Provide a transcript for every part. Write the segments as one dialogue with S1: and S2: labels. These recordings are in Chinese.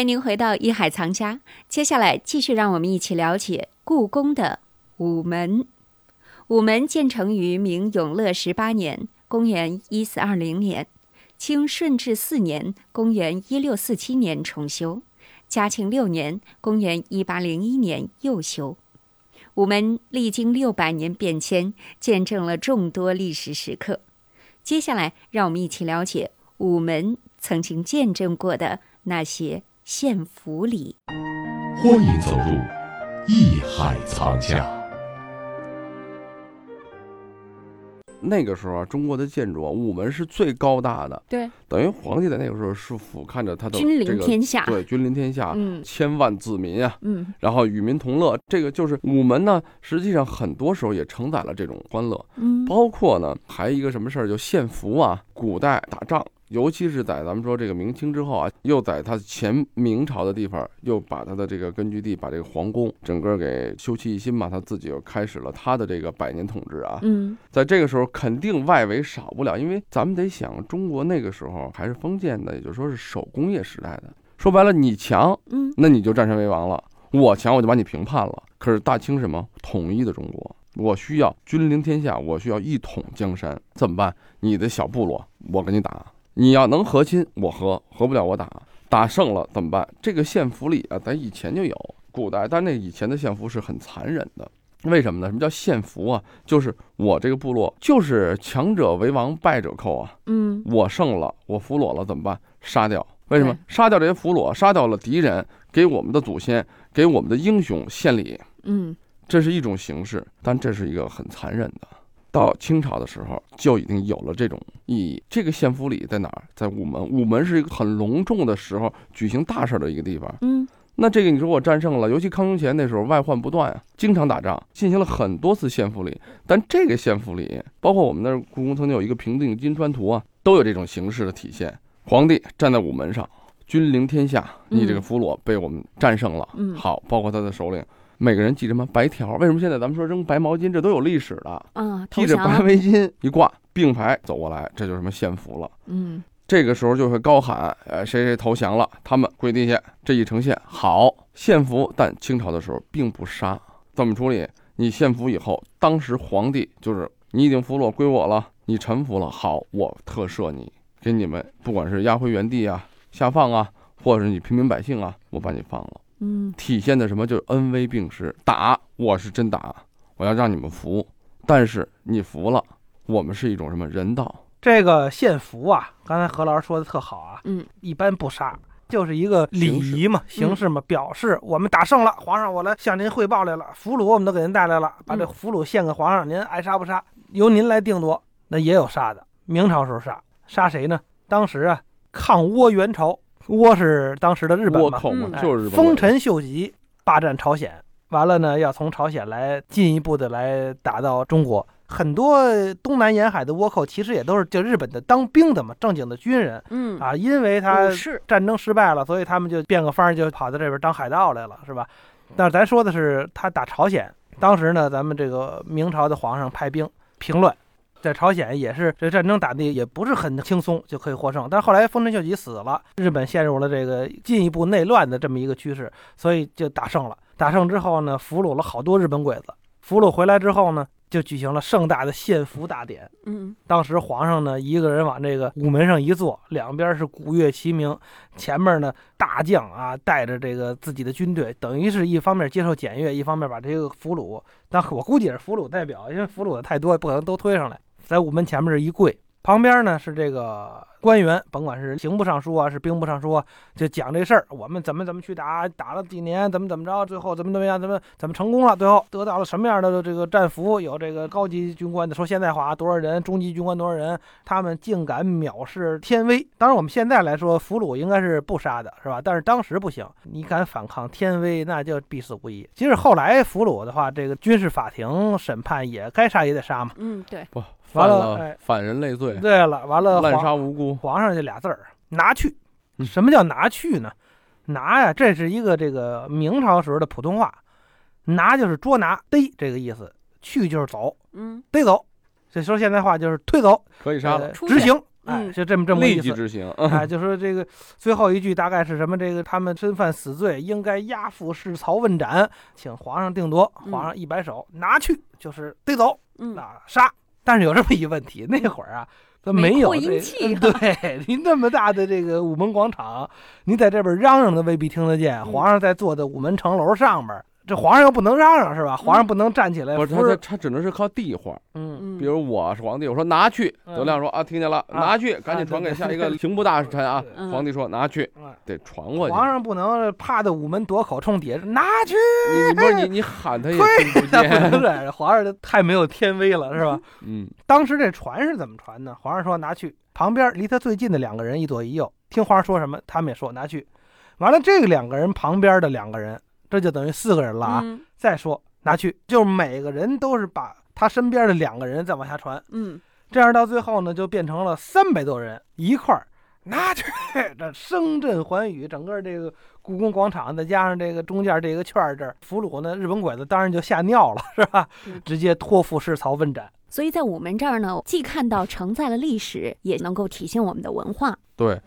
S1: 欢迎您回到一海藏家，接下来继续让我们一起了解故宫的午门。午门建成于明永乐十八年（公元一四二零年），清顺治四年（公元一六四七年）重修，嘉庆六年（公元一八零一年）又修。午门历经六百年变迁，见证了众多历史时刻。接下来，让我们一起了解午门曾经见证过的那些。献福礼，
S2: 欢迎走入艺海藏家。
S3: 那个时候啊，中国的建筑啊，午门是最高大的。
S1: 对，
S3: 等于皇帝在那个时候是俯瞰着他的
S1: 君临天下，
S3: 对，君临天下，
S1: 嗯，
S3: 千万子民啊，
S1: 嗯，
S3: 然后与民同乐。这个就是午门呢，实际上很多时候也承载了这种欢乐，
S1: 嗯，
S3: 包括呢，还一个什么事儿，就献福啊，古代打仗。尤其是在咱们说这个明清之后啊，又在他前明朝的地方，又把他的这个根据地，把这个皇宫整个给修葺一新嘛，他自己又开始了他的这个百年统治啊。
S1: 嗯，
S3: 在这个时候，肯定外围少不了，因为咱们得想，中国那个时候还是封建的，也就是说是手工业时代的。说白了，你强，
S1: 嗯，
S3: 那你就占山为王了；我强，我就把你平叛了。可是大清什么统一的中国，我需要君临天下，我需要一统江山，怎么办？你的小部落，我跟你打。你要能和亲，我和；和不了，我打。打胜了怎么办？这个献俘礼啊，咱以前就有，古代，但那以前的献俘是很残忍的。为什么呢？什么叫献俘啊？就是我这个部落就是强者为王，败者寇啊。
S1: 嗯，
S3: 我胜了，我俘虏了怎么办？杀掉。为什么？杀掉这些俘虏，杀掉了敌人，给我们的祖先，给我们的英雄献礼。
S1: 嗯，
S3: 这是一种形式，但这是一个很残忍的。到清朝的时候就已经有了这种意义。这个献俘礼在哪儿？在午门。午门是一个很隆重的时候举行大事的一个地方。
S1: 嗯，
S3: 那这个你说我战胜了，尤其康雍乾那时候外患不断啊，经常打仗，进行了很多次献俘礼。但这个献俘礼，包括我们那儿故宫曾经有一个平定金川图啊，都有这种形式的体现。皇帝站在午门上，君临天下，你这个俘虏被我们战胜了。
S1: 嗯，
S3: 好，包括他的首领。每个人系什么白条？为什么现在咱们说扔白毛巾？这都有历史的
S1: 啊！
S3: 系着白围巾一挂，并排走过来，这就是什么献俘了。
S1: 嗯，
S3: 这个时候就会高喊：“呃，谁谁投降了，他们跪地下。”这一呈现好献俘，但清朝的时候并不杀，怎么处理？你献俘以后，当时皇帝就是你已经俘虏归我了，你臣服了，好，我特赦你，给你们不管是押回原地啊、下放啊，或者是你平民百姓啊，我把你放了。
S1: 嗯，
S3: 体现的什么？就是恩威并施。打我是真打，我要让你们服。但是你服了，我们是一种什么人道？
S4: 这个献俘啊，刚才何老师说的特好啊。
S1: 嗯，
S4: 一般不杀，就是一个礼仪嘛，形式嘛，表示我们打胜了。皇上，我来向您汇报来了，俘虏我们都给您带来了，把这俘虏献给皇上，您爱杀不杀，由您来定夺。那也有杀的，明朝时候杀，杀谁呢？当时啊，抗倭援朝。倭是当时的日本嘛，
S3: 就是
S4: 丰臣秀吉霸占朝鲜，完了呢，要从朝鲜来进一步的来打到中国。很多东南沿海的倭寇其实也都是就日本的当兵的嘛，正经的军人。
S1: 嗯
S4: 啊，因为他战争失败了，所以他们就变个法就跑到这边当海盗来了，是吧？但是咱说的是他打朝鲜，当时呢，咱们这个明朝的皇上派兵平乱。在朝鲜也是这战争打的也不是很轻松就可以获胜，但是后来丰臣秀吉死了，日本陷入了这个进一步内乱的这么一个趋势，所以就打胜了。打胜之后呢，俘虏了好多日本鬼子，俘虏回来之后呢，就举行了盛大的献俘大典。
S1: 嗯，
S4: 当时皇上呢一个人往这个午门上一坐，两边是鼓乐齐鸣，前面呢大将啊带着这个自己的军队，等于是一方面接受检阅，一方面把这个俘虏，但我估计也是俘虏代表，因为俘虏的太多，不可能都推上来。在午门前面这一跪，旁边呢是这个官员，甭管是刑部尚书啊，是兵部尚书啊，就讲这事儿，我们怎么怎么去打，打了几年，怎么怎么着，最后怎么怎么样，怎么怎么成功了，最后得到了什么样的这个战俘？有这个高级军官的说现代化多少人，中级军官多少人，他们竟敢藐视天威。当然我们现在来说，俘虏应该是不杀的，是吧？但是当时不行，你敢反抗天威，那就必死无疑。即使后来俘虏的话，这个军事法庭审判也该杀也得杀嘛。
S1: 嗯，对。
S3: 不。
S4: 完
S3: 了，反人类罪。
S4: 对了，完了，
S3: 滥杀无辜。
S4: 皇上这俩字儿拿去，什么叫拿去呢？拿呀，这是一个这个明朝时候的普通话，拿就是捉拿、逮这个意思，去就是走，
S1: 嗯，
S4: 逮走。这说现在话就是推走，
S3: 可以杀了，
S4: 执行。哎，
S1: 嗯
S4: 就这么这么个意思。
S3: 立即执行。
S4: 哎，就说这个最后一句大概是什么？这个他们身犯死罪，应该押赴市曹问斩，请皇上定夺。
S1: 嗯
S4: 皇上一摆手，拿去，就是逮走，
S1: 嗯
S4: 那杀。但是有这么一问题，那会儿啊，他
S1: 没
S4: 有这 对你那么大的这个午门广场，你在这边嚷嚷的未必听得见。
S1: 嗯
S4: 皇上在坐在午门城楼上面，这皇上又不能嚷嚷是吧？皇上不能站起来
S3: 不是他，他他只能是靠地话，比如我是皇帝，我说拿去，
S4: 嗯
S3: 德亮说啊，听见了，
S4: 啊
S3: 拿去，赶紧传给下一个刑部大臣啊皇帝说拿去，
S4: 嗯
S3: 得传过去。
S4: 皇上不能趴在午门夺口冲底下拿去。
S3: 不是你 你喊他也听不
S4: 那不能
S3: 见。
S4: 这样，皇上这太没有天威了，是吧？
S3: 嗯，
S4: 当时这传是怎么传呢？皇上说拿去，旁边离他最近的两个人一左一右，听皇上说什么，他们也说拿去。完了，这个两个人旁边的两个人，这就等于四个人了啊。
S1: 嗯
S4: 再说拿去，就是每个人都是把他身边的两个人再往下传，
S1: 嗯
S4: 这样到最后呢，就变成了三百多人一块儿拿去，这声震寰宇，整个这个故宫广场，再加上这个中间这个圈儿这儿，俘虏呢，日本鬼子当然就吓尿了，是吧
S1: 嗯？
S4: 直接托付市曹问斩。
S1: 所以在我们这儿呢，既看到承载了历史，也能够体现我们的文化。
S3: 对，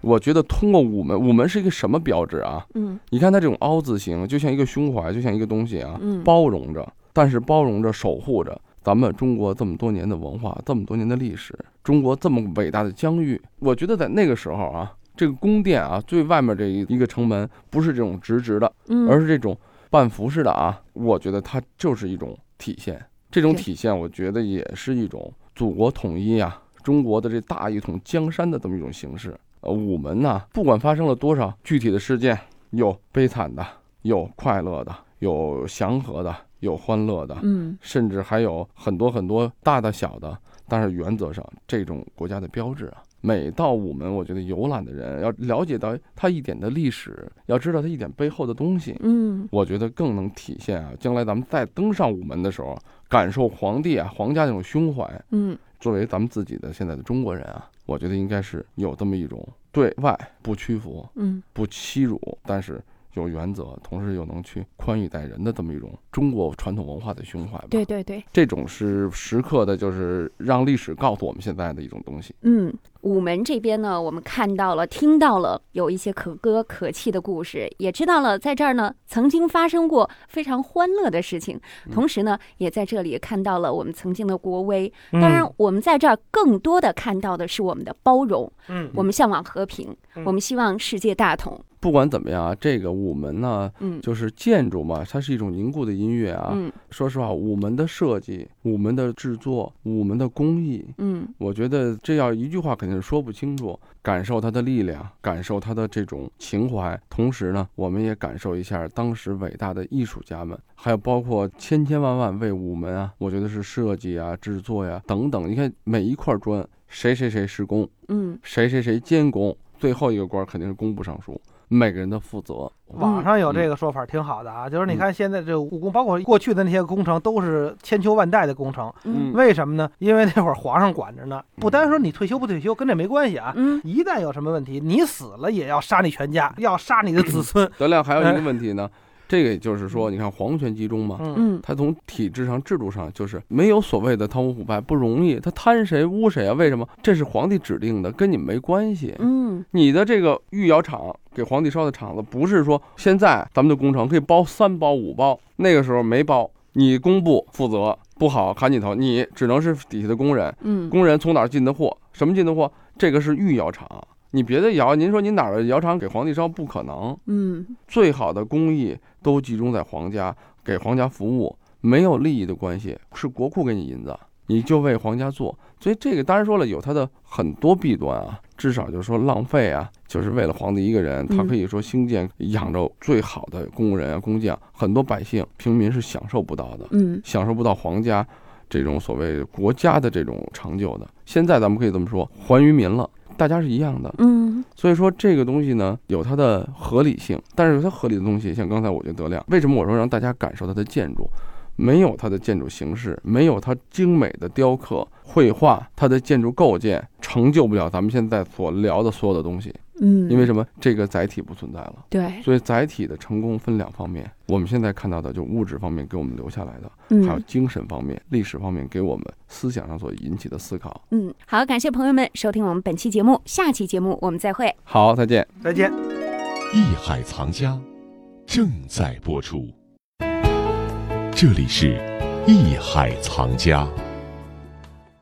S3: 我觉得通过午门，午门是一个什么标志啊？
S1: 嗯
S3: 你看它这种凹字形，就像一个胸怀，就像一个东西啊，
S1: 嗯
S3: 包容着，但是包容着、守护着咱们中国这么多年的文化，这么多年的历史，中国这么伟大的疆域。我觉得在那个时候啊，这个宫殿啊，最外面这一一个城门不是这种直直的，
S1: 嗯，
S3: 而是这种半幅式的啊。我觉得它就是一种体现，这种体现，我觉得也是一种祖国统一啊，中国的这大一统江山的这么一种形式。呃，午门呐、不管发生了多少具体的事件，有悲惨的，有快乐的，有祥和的，有欢乐的，
S1: 嗯
S3: 甚至还有很多很多大的小的。但是原则上，这种国家的标志啊，每到午门，我觉得游览的人要了解到它一点的历史，要知道它一点背后的东西，
S1: 嗯
S3: 我觉得更能体现啊，将来咱们再登上午门的时候，感受皇帝啊、皇家那种胸怀。
S1: 嗯
S3: 作为咱们自己的现在的中国人啊，我觉得应该是有这么一种对外不屈服、
S1: 嗯。
S3: 不欺辱，但是有原则，同时又能去宽以待人的这么一种中国传统文化的胸怀吧。
S1: 对对对，
S3: 这种是时刻的，就是让历史告诉我们现在的一种东西。
S1: 嗯，午门这边呢，我们看到了、听到了有一些可歌可泣的故事，也知道了在这儿呢曾经发生过非常欢乐的事情，
S3: 嗯
S1: 同时呢，也在这里看到了我们曾经的国威。
S4: 嗯
S1: 当然，我们在这儿更多的看到的是我们的包容，
S4: 嗯，
S1: 我们向往和平，
S4: 嗯
S1: 我们希望世界大同。
S3: 不管怎么样啊，这个午门呢，
S1: 嗯
S3: 就是建筑嘛，它是一种凝固的音乐啊。
S1: 嗯
S3: 说实话，午门的设计、午门的制作、午门的工艺，
S1: 嗯
S3: 我觉得这要一句话肯定是说不清楚。感受它的力量，感受它的这种情怀，同时呢，我们也感受一下当时伟大的艺术家们，还有包括千千万万为午门啊，我觉得是设计啊、制作呀、等等。你看每一块砖，谁谁谁施工，
S1: 嗯
S3: 谁谁谁监工，最后一个官肯定是工部尚书，每个人的负责。
S4: 网上有这个说法挺好的啊，就是你看现在这故宫，包括过去的那些工程，都是千秋万代的工程。
S1: 嗯
S4: 为什么呢？因为那会儿皇上管着呢，不单说你退休不退休，跟这没关系啊。
S1: 嗯
S4: 一旦有什么问题，你死了也要杀你全家，要杀你的子孙。
S3: 德亮还有一个问题呢，这个也就是说，你看皇权集中嘛，
S4: 嗯
S1: 嗯
S3: 他从体制上、制度上就是没有所谓的贪污腐败，不容易。他贪谁污谁啊？为什么？这是皇帝指定的，跟你没关系。
S1: 嗯
S3: 你的这个御窑厂给皇帝烧的厂子，不是说现在咱们的工程可以包三包五包，那个时候没包，你工部负责不好砍你头，你只能是底下的工人，
S1: 嗯
S3: 工人从哪儿进的货，什么进的货，这个是御窑厂。你别的窑，您说您哪儿的窑厂给皇帝烧不可能，
S1: 嗯
S3: 最好的工艺都集中在皇家，给皇家服务，没有利益的关系，是国库给你银子，你就为皇家做。所以这个当然说了，有它的很多弊端啊，至少就是说浪费啊，就是为了皇帝一个人，他
S1: 嗯
S3: 可以说兴建养着最好的工人啊、工匠，很多百姓平民是享受不到的，
S1: 嗯
S3: 享受不到皇家这种所谓国家的这种成就的。现在咱们可以这么说，还于民了。大家是一样的，
S1: 嗯。
S3: 所以说这个东西呢有它的合理性，但是有它合理的东西，像刚才我觉得德亮，为什么我说让大家感受它的建筑，没有它的建筑形式，没有它精美的雕刻、绘画，它的建筑构建成就不了咱们现在所聊的所有的东西。
S1: 嗯，
S3: 因为什么？这个载体不存在了。
S1: 对，
S3: 所以载体的成功分两方面，我们现在看到的就物质方面给我们留下来的，还有
S1: 嗯
S3: 精神方面、历史方面给我们思想上所引起的思考。
S1: 嗯，好，感谢朋友们收听我们本期节目，下期节目我们再会。
S3: 好，再见。
S4: 再见。
S2: 艺海藏家正在播出。这里是艺海藏家。